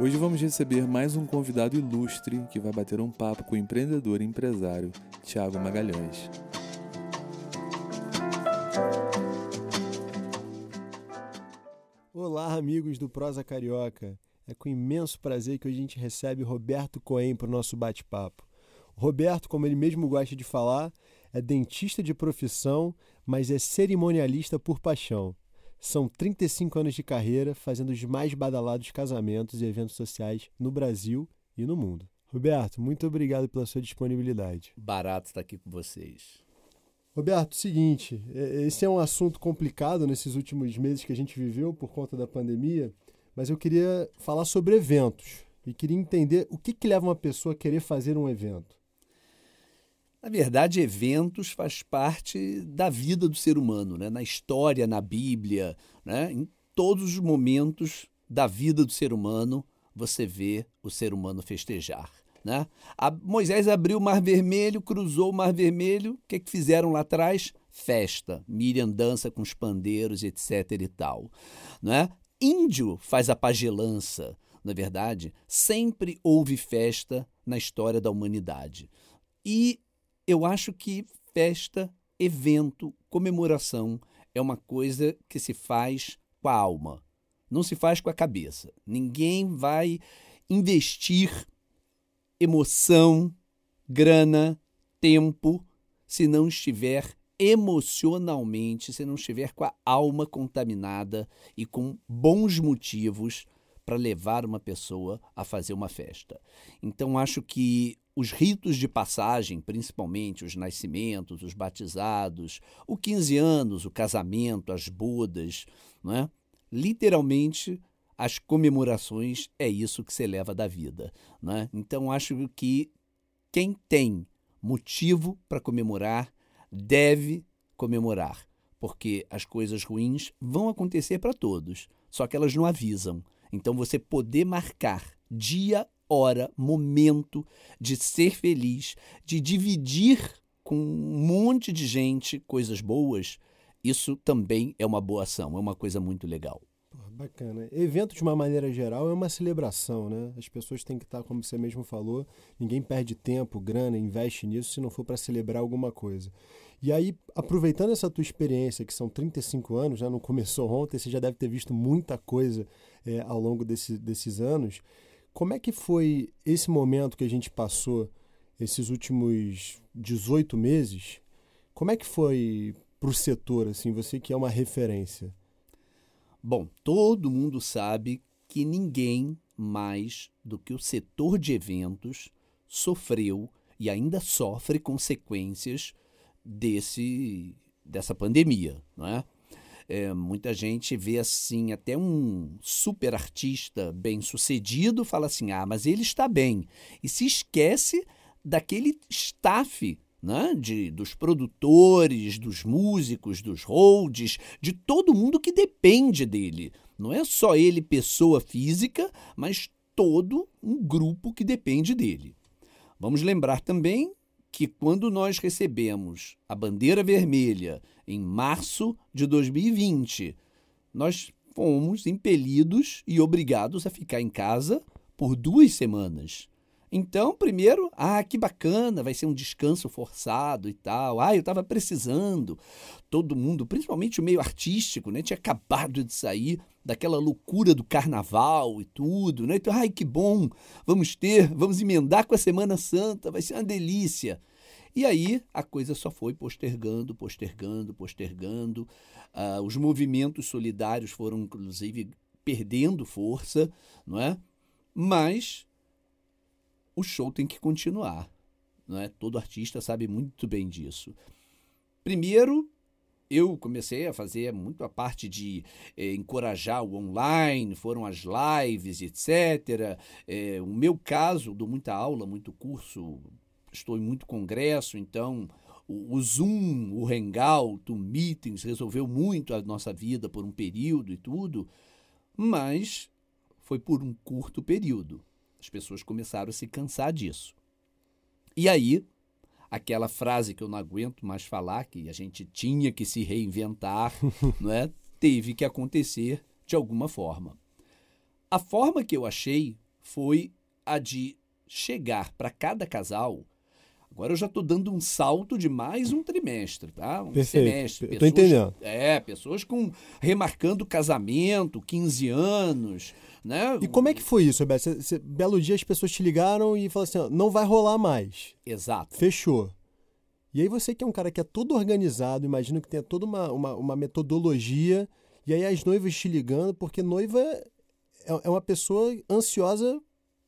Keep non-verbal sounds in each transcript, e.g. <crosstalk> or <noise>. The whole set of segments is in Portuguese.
Hoje vamos receber mais um convidado ilustre que vai bater um papo com o empreendedor e empresário Tiago Magalhães. Olá, amigos do Prosa Carioca. É com imenso prazer que a gente recebe Roberto Coen para o nosso bate-papo. Roberto, como ele mesmo gosta de falar, é dentista de profissão, mas é cerimonialista por paixão. São 35 anos de carreira fazendo os mais badalados casamentos e eventos sociais no Brasil e no mundo. Roberto, muito obrigado pela sua disponibilidade. Barato estar aqui com vocês. Roberto, seguinte, é, esse é um assunto complicado nesses últimos meses que a gente viveu por conta da pandemia, mas eu queria falar sobre eventos e queria entender o que, que leva uma pessoa a querer fazer um evento. Na verdade, eventos faz parte da vida do ser humano, né? na história, na Bíblia, né? em todos os momentos da vida do ser humano, você vê o ser humano festejar. Né? A Moisés abriu o Mar Vermelho, cruzou o Mar Vermelho, o que, que fizeram lá atrás? Festa. Miriam dança com os pandeiros, etc. e tal. Né? Índio faz a pagelança. Na verdade, sempre houve festa na história da humanidade. E eu acho que festa, evento, comemoração é uma coisa que se faz com a alma, não se faz com a cabeça. Ninguém vai investir emoção, grana, tempo se não estiver emocionalmente, se não estiver com a alma contaminada e com bons motivos para levar uma pessoa a fazer uma festa. Então acho que os ritos de passagem, principalmente os nascimentos, os batizados, o 15 anos, o casamento, as bodas, não é? literalmente as comemorações é isso que se leva da vida. Né? Então acho que quem tem motivo para comemorar deve comemorar, porque as coisas ruins vão acontecer para todos, só que elas não avisam. Então você poder marcar dia hora, momento de ser feliz, de dividir com um monte de gente coisas boas, isso também é uma boa ação, é uma coisa muito legal. Bacana. Evento, de uma maneira geral, é uma celebração, né? As pessoas têm que estar, como você mesmo falou, ninguém perde tempo, grana, investe nisso se não for para celebrar alguma coisa. E aí, aproveitando essa tua experiência, que são 35 anos, já não começou ontem, você já deve ter visto muita coisa é, ao longo desse, desses anos. Como é que foi esse momento que a gente passou, esses últimos 18 meses? Como é que foi para o setor, assim, você que é uma referência? Bom, todo mundo sabe que ninguém mais do que o setor de eventos sofreu e ainda sofre consequências desse dessa pandemia, não é? É, muita gente vê assim, até um super artista bem sucedido fala assim: ah, mas ele está bem. E se esquece daquele staff né? de, dos produtores, dos músicos, dos holds, de todo mundo que depende dele. Não é só ele, pessoa física, mas todo um grupo que depende dele. Vamos lembrar também que quando nós recebemos a bandeira vermelha em março de 2020, nós fomos impelidos e obrigados a ficar em casa por duas semanas. Então, primeiro, ah, que bacana, vai ser um descanso forçado e tal. Ah, eu estava precisando. Todo mundo, principalmente o meio artístico, né, tinha acabado de sair daquela loucura do carnaval e tudo, né? Então, ai, que bom, vamos ter, vamos emendar com a Semana Santa, vai ser uma delícia. E aí a coisa só foi postergando, postergando, postergando. Uh, os movimentos solidários foram, inclusive, perdendo força, não é? Mas o show tem que continuar. Não é? Todo artista sabe muito bem disso. Primeiro, eu comecei a fazer muito a parte de eh, encorajar o online, foram as lives, etc. Eh, o meu caso, dou muita aula, muito curso, estou em muito congresso, então o, o Zoom, o Hangout, o Meetings resolveu muito a nossa vida por um período e tudo, mas foi por um curto período. As pessoas começaram a se cansar disso. E aí, aquela frase que eu não aguento mais falar, que a gente tinha que se reinventar, <laughs> não é? teve que acontecer de alguma forma. A forma que eu achei foi a de chegar para cada casal. Agora eu já estou dando um salto de mais um trimestre, tá? Um Perfeito. semestre. Estou entendendo. É, pessoas com remarcando casamento, 15 anos, né? E como é que foi isso, Roberto? Você- você- belo dia as pessoas te ligaram e falaram assim: ó, não vai rolar mais. Exato. Fechou. E aí você que é um cara que é todo organizado, imagino que tenha toda uma, uma, uma metodologia, e aí as noivas te ligando, porque noiva é, é uma pessoa ansiosa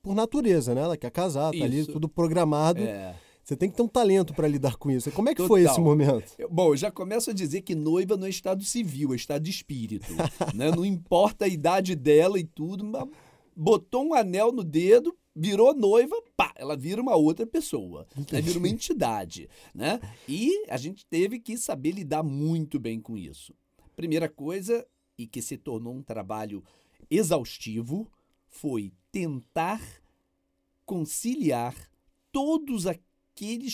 por natureza, né? Ela quer casar, tá ali Isso. tudo programado. É. Você tem que ter um talento para lidar com isso. Como é que foi Total. esse momento? Bom, eu já começo a dizer que noiva não é estado civil, é estado de espírito. <laughs> né? Não importa a idade dela e tudo, mas botou um anel no dedo, virou noiva, pá, ela vira uma outra pessoa. Né? Vira uma entidade. Né? E a gente teve que saber lidar muito bem com isso. Primeira coisa, e que se tornou um trabalho exaustivo, foi tentar conciliar todos aqueles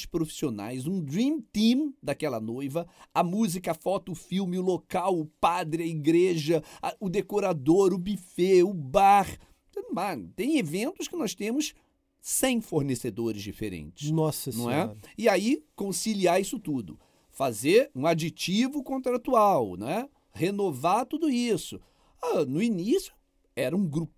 profissionais, um dream team daquela noiva, a música, a foto, o filme, o local, o padre, a igreja, a- o decorador, o buffet, o bar. Mano, tem eventos que nós temos 100 fornecedores diferentes Nossa não é? Senhora. E aí conciliar isso tudo, fazer um aditivo contratual, né? Renovar tudo isso. Ah, no início era um grupo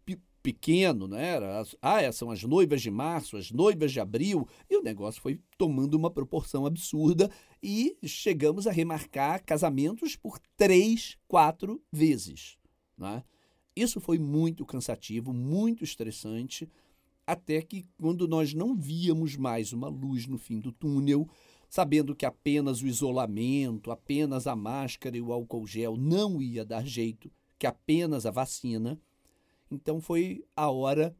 pequeno, né? Era, ah, essas são as noivas de março, as noivas de abril, e o negócio foi tomando uma proporção absurda e chegamos a remarcar casamentos por três, quatro vezes, né? Isso foi muito cansativo, muito estressante, até que quando nós não víamos mais uma luz no fim do túnel, sabendo que apenas o isolamento, apenas a máscara e o álcool gel não ia dar jeito, que apenas a vacina, então foi a hora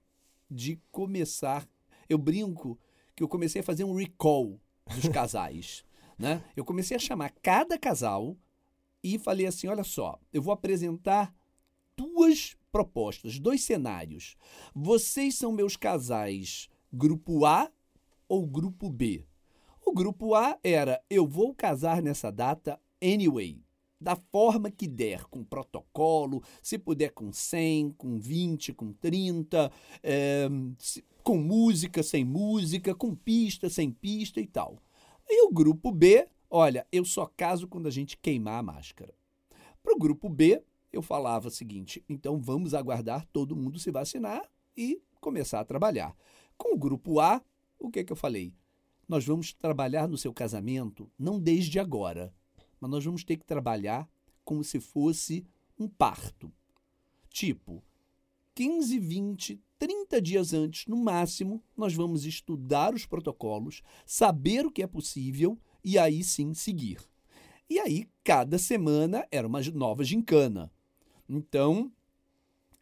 de começar. Eu brinco que eu comecei a fazer um recall dos <laughs> casais, né? Eu comecei a chamar cada casal e falei assim, olha só, eu vou apresentar duas propostas, dois cenários. Vocês são meus casais grupo A ou grupo B? O grupo A era eu vou casar nessa data anyway, da forma que der, com protocolo, se puder com 100, com 20, com 30, eh, se- com música, sem música, com pista, sem pista e tal. E o grupo B, olha, eu só caso quando a gente queimar a máscara. Para o grupo B, eu falava o seguinte: então vamos aguardar todo mundo se vacinar e começar a trabalhar. Com o grupo A, o que, que eu falei? Nós vamos trabalhar no seu casamento não desde agora, mas nós vamos ter que trabalhar como se fosse um parto. Tipo, 15, 20, 30 dias antes, no máximo, nós vamos estudar os protocolos, saber o que é possível e aí sim seguir. E aí, cada semana era uma nova gincana. Então,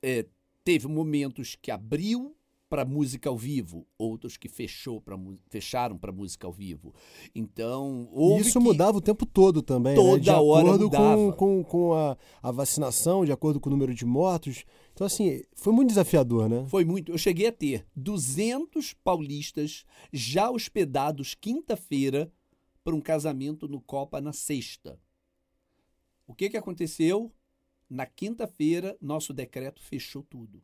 é, teve momentos que abriu para música ao vivo, outros que fechou pra, fecharam para música ao vivo. Então, isso que- mudava o tempo todo também, né? Toda De hora acordo com, mudava. com, com a, a vacinação, de acordo com o número de mortos. Então, assim, foi muito desafiador, né? Foi muito. Eu cheguei a ter 200 paulistas já hospedados quinta-feira para um casamento no Copa na sexta. O que, que aconteceu? Na quinta-feira, nosso decreto fechou tudo.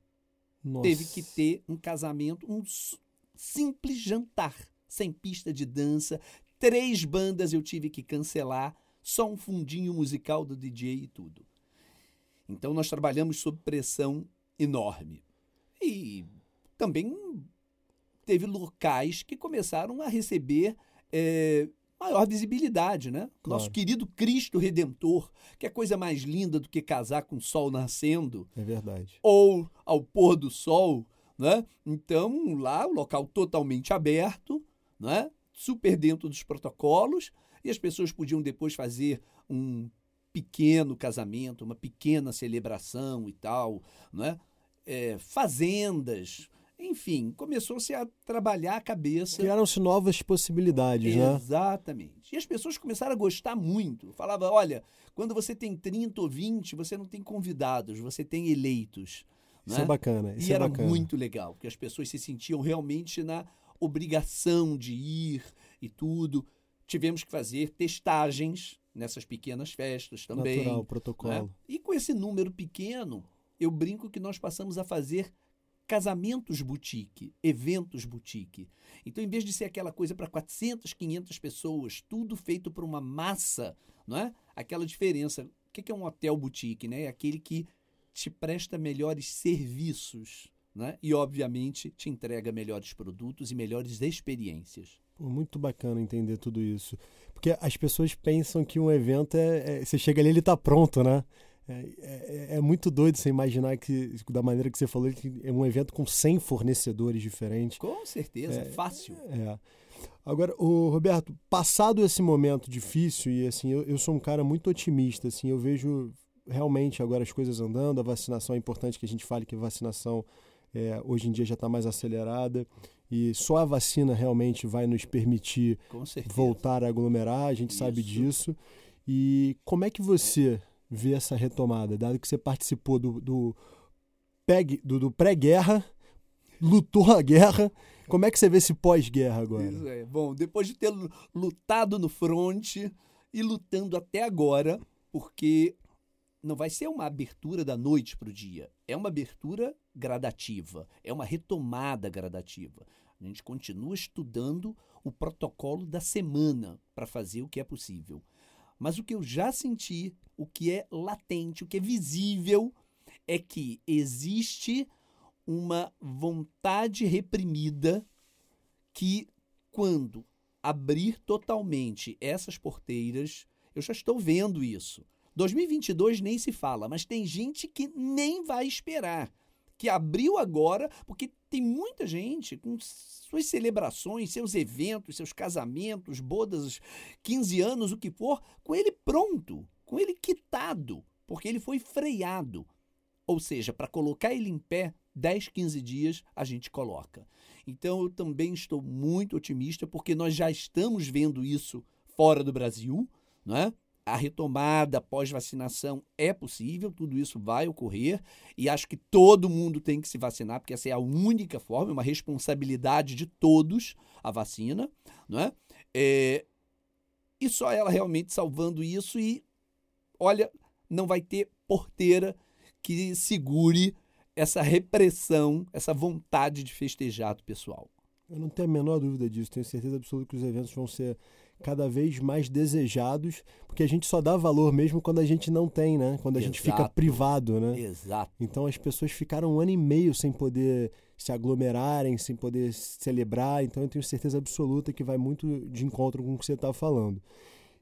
Nossa. Teve que ter um casamento, um simples jantar, sem pista de dança. Três bandas eu tive que cancelar, só um fundinho musical do DJ e tudo. Então nós trabalhamos sob pressão enorme. E também teve locais que começaram a receber eh, maior visibilidade, né? Claro. Nosso querido Cristo Redentor, que é coisa mais linda do que casar com o sol nascendo É verdade. ou ao pôr do sol, né? Então, lá, o local totalmente aberto, né? super dentro dos protocolos, e as pessoas podiam depois fazer um pequeno casamento, uma pequena celebração e tal, não é? é fazendas, enfim, começou-se a trabalhar a cabeça. Criaram-se novas possibilidades, né? Exatamente. E as pessoas começaram a gostar muito. Falava, olha, quando você tem 30 ou 20, você não tem convidados, você tem eleitos. Isso é bacana. Isso e é era bacana. muito legal, porque as pessoas se sentiam realmente na obrigação de ir e tudo. Tivemos que fazer testagens nessas pequenas festas também. Natural, né? protocolo. E com esse número pequeno, eu brinco que nós passamos a fazer casamentos boutique, eventos boutique. Então, em vez de ser aquela coisa para 400, 500 pessoas, tudo feito por uma massa, não é? Aquela diferença. O que é um hotel boutique, né? É aquele que te presta melhores serviços, né? E, obviamente, te entrega melhores produtos e melhores experiências. Muito bacana entender tudo isso. Porque as pessoas pensam que um evento é. é você chega ali ele está pronto, né? É, é, é, muito doido você imaginar que, da maneira que você falou, que é um evento com 100 fornecedores diferentes. Com certeza, é, fácil. É. Agora, o Roberto, passado esse momento difícil, e assim, eu, eu sou um cara muito otimista, assim, eu vejo realmente agora as coisas andando, a vacinação é importante que a gente fale que a vacinação é, hoje em dia já está mais acelerada e só a vacina realmente vai nos permitir voltar a aglomerar, a gente Isso. sabe disso. E como é que você ver essa retomada, dado que você participou do, do, do, do pré-guerra, lutou a guerra. Como é que você vê esse pós-guerra agora? É. Bom, depois de ter lutado no fronte e lutando até agora, porque não vai ser uma abertura da noite para o dia, é uma abertura gradativa, é uma retomada gradativa. A gente continua estudando o protocolo da semana para fazer o que é possível. Mas o que eu já senti, o que é latente, o que é visível, é que existe uma vontade reprimida que, quando abrir totalmente essas porteiras, eu já estou vendo isso. 2022 nem se fala, mas tem gente que nem vai esperar. Que abriu agora, porque tem muita gente com suas celebrações, seus eventos, seus casamentos, bodas, 15 anos, o que for, com ele pronto, com ele quitado, porque ele foi freado. Ou seja, para colocar ele em pé, 10, 15 dias a gente coloca. Então eu também estou muito otimista, porque nós já estamos vendo isso fora do Brasil, não é? a retomada pós-vacinação é possível, tudo isso vai ocorrer e acho que todo mundo tem que se vacinar, porque essa é a única forma, é uma responsabilidade de todos a vacina, não é? é e só ela realmente salvando isso e, olha, não vai ter porteira que segure essa repressão, essa vontade de festejar do pessoal. Eu não tenho a menor dúvida disso, tenho certeza absoluta que os eventos vão ser cada vez mais desejados, porque a gente só dá valor mesmo quando a gente não tem, né? Quando a Exato. gente fica privado, né? Exato. Então as pessoas ficaram um ano e meio sem poder se aglomerarem, sem poder celebrar, então eu tenho certeza absoluta que vai muito de encontro com o que você está falando.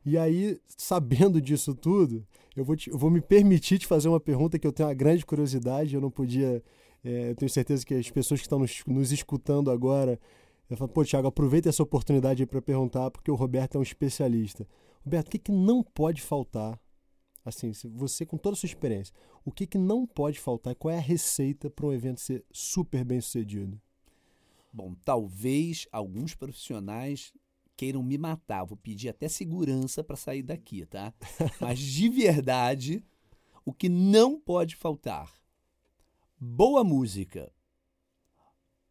E aí, sabendo disso tudo, eu vou, te, eu vou me permitir te fazer uma pergunta que eu tenho uma grande curiosidade, eu não podia. É, eu tenho certeza que as pessoas que estão nos, nos escutando agora falo, pô, Thiago, aproveita essa oportunidade para perguntar, porque o Roberto é um especialista. Roberto, o que, que não pode faltar? Assim, você com toda a sua experiência, o que, que não pode faltar? Qual é a receita para um evento ser super bem sucedido? Bom, talvez alguns profissionais queiram me matar. Vou pedir até segurança para sair daqui, tá? <laughs> Mas de verdade, o que não pode faltar: boa música,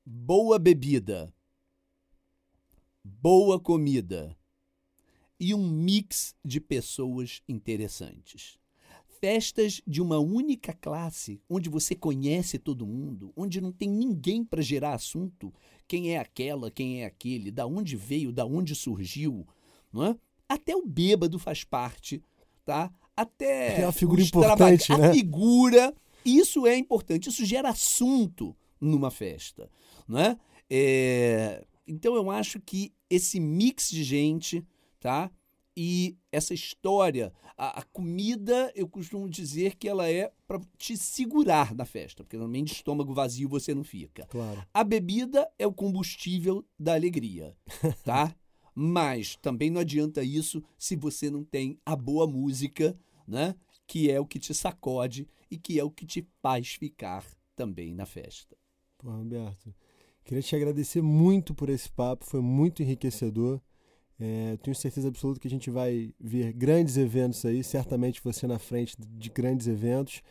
boa bebida, boa comida e um mix de pessoas interessantes. Festas de uma única classe, onde você conhece todo mundo, onde não tem ninguém para gerar assunto, quem é aquela, quem é aquele, da onde veio, da onde surgiu, não é? Até o bêbado faz parte, tá? Até é uma figura importante, né? A figura, isso é importante, isso gera assunto numa festa, não é? é então eu acho que esse mix de gente, tá? E essa história, a, a comida, eu costumo dizer que ela é para te segurar na festa, porque normalmente de estômago vazio você não fica. Claro. A bebida é o combustível da alegria, <laughs> tá? Mas também não adianta isso se você não tem a boa música, né? que é o que te sacode e que é o que te faz ficar também na festa. Pô, Roberto, queria te agradecer muito por esse papo, foi muito enriquecedor. É, tenho certeza absoluta que a gente vai ver grandes eventos aí, certamente você na frente de grandes eventos.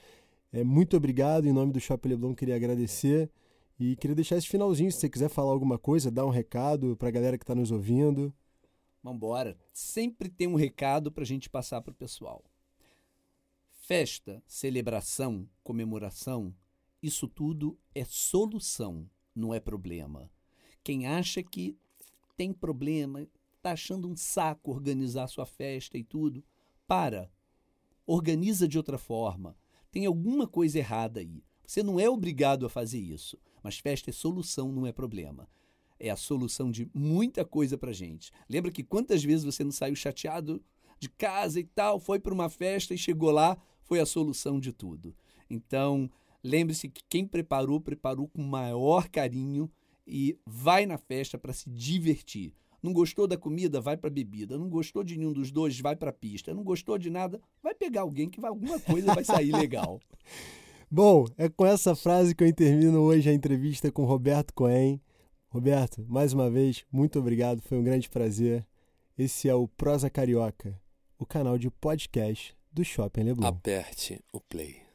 É, muito obrigado, em nome do Shopping Leblon, queria agradecer e queria deixar esse finalzinho, se você quiser falar alguma coisa, dar um recado para a galera que está nos ouvindo. Vambora, sempre tem um recado para a gente passar para o pessoal. Festa, celebração, comemoração, isso tudo é solução, não é problema. Quem acha que tem problema, está achando um saco organizar sua festa e tudo, para. Organiza de outra forma. Tem alguma coisa errada aí. Você não é obrigado a fazer isso, mas festa é solução, não é problema. É a solução de muita coisa pra gente. Lembra que quantas vezes você não saiu chateado de casa e tal, foi para uma festa e chegou lá, foi a solução de tudo. Então, lembre-se que quem preparou, preparou com maior carinho e vai na festa para se divertir. Não gostou da comida, vai para bebida. Não gostou de nenhum dos dois, vai para pista. Não gostou de nada, vai pegar alguém que vai, alguma coisa vai sair legal. <laughs> Bom, é com essa frase que eu termino hoje a entrevista com Roberto Cohen. Roberto, mais uma vez, muito obrigado, foi um grande prazer. Esse é o Prosa Carioca, o canal de podcast do Shopping Leblon. Aperte o play.